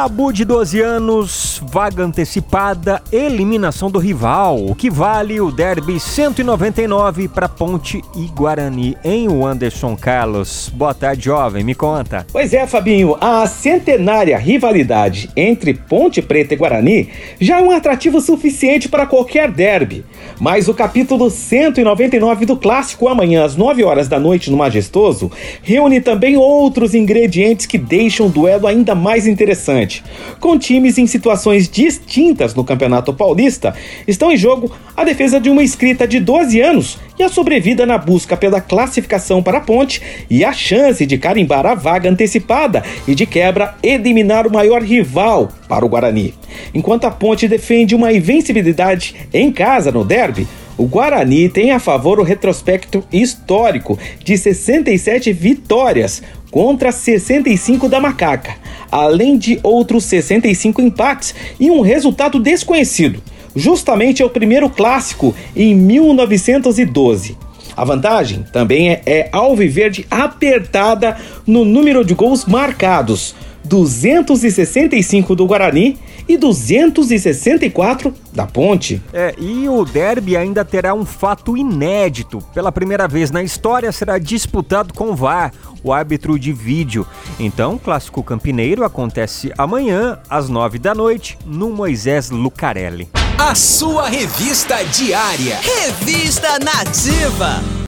Tabu de 12 anos, vaga antecipada, eliminação do rival, o que vale o derby 199 para Ponte e Guarani em Anderson Carlos. Boa tarde, jovem, me conta. Pois é, Fabinho, a centenária rivalidade entre Ponte Preta e Guarani já é um atrativo suficiente para qualquer derby. Mas o capítulo 199 do clássico amanhã às 9 horas da noite no Majestoso reúne também outros ingredientes que deixam o duelo ainda mais interessante com times em situações distintas no Campeonato Paulista, estão em jogo a defesa de uma escrita de 12 anos e a sobrevida na busca pela classificação para a ponte e a chance de carimbar a vaga antecipada e de quebra eliminar o maior rival para o Guarani. Enquanto a ponte defende uma invencibilidade em casa no derby, o Guarani tem a favor o retrospecto histórico de 67 vitórias contra 65 da Macaca, além de outros 65 empates e um resultado desconhecido. Justamente é o primeiro clássico em 1912. A vantagem também é, é alviverde apertada no número de gols marcados, 265 do Guarani e 264 da Ponte. É, e o derby ainda terá um fato inédito. Pela primeira vez na história será disputado com VAR, o árbitro de vídeo. Então, o clássico campineiro acontece amanhã às nove da noite no Moisés Lucarelli. A sua revista diária. Revista Nativa.